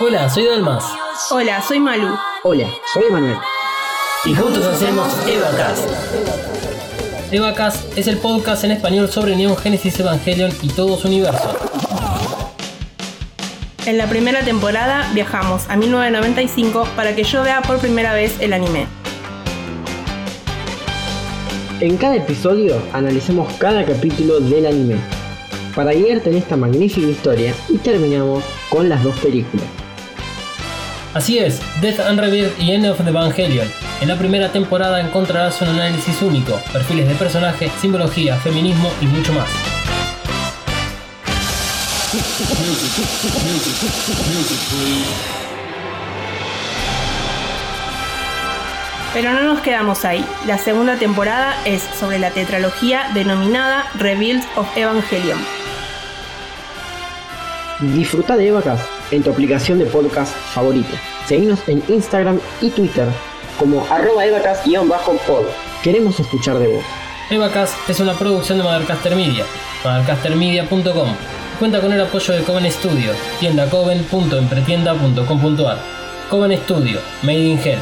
Hola, soy Dalmas. Hola, soy Malu. Hola, soy Emanuel. Y juntos hacemos Evacast. Evacast es el podcast en español sobre Neon Genesis Evangelion y todo su universo. En la primera temporada viajamos a 1995 para que yo vea por primera vez el anime. En cada episodio analicemos cada capítulo del anime para guiarte en esta magnífica historia y terminamos con las dos películas. Así es, Death and Rebirth y End of the Evangelion. En la primera temporada encontrarás un análisis único, perfiles de personajes, simbología, feminismo y mucho más. Pero no nos quedamos ahí. La segunda temporada es sobre la tetralogía denominada Rebuild of Evangelion. Disfruta de Evacast en tu aplicación de podcast favorita. Seguinos en Instagram y Twitter como arroba evacast-pod. Queremos escuchar de vos. Evacast es una producción de Mothercaster Media. Cuenta con el apoyo de Coven Studio, tienda coven.empretienda.com.ar. Coven Studio, Made in Hell.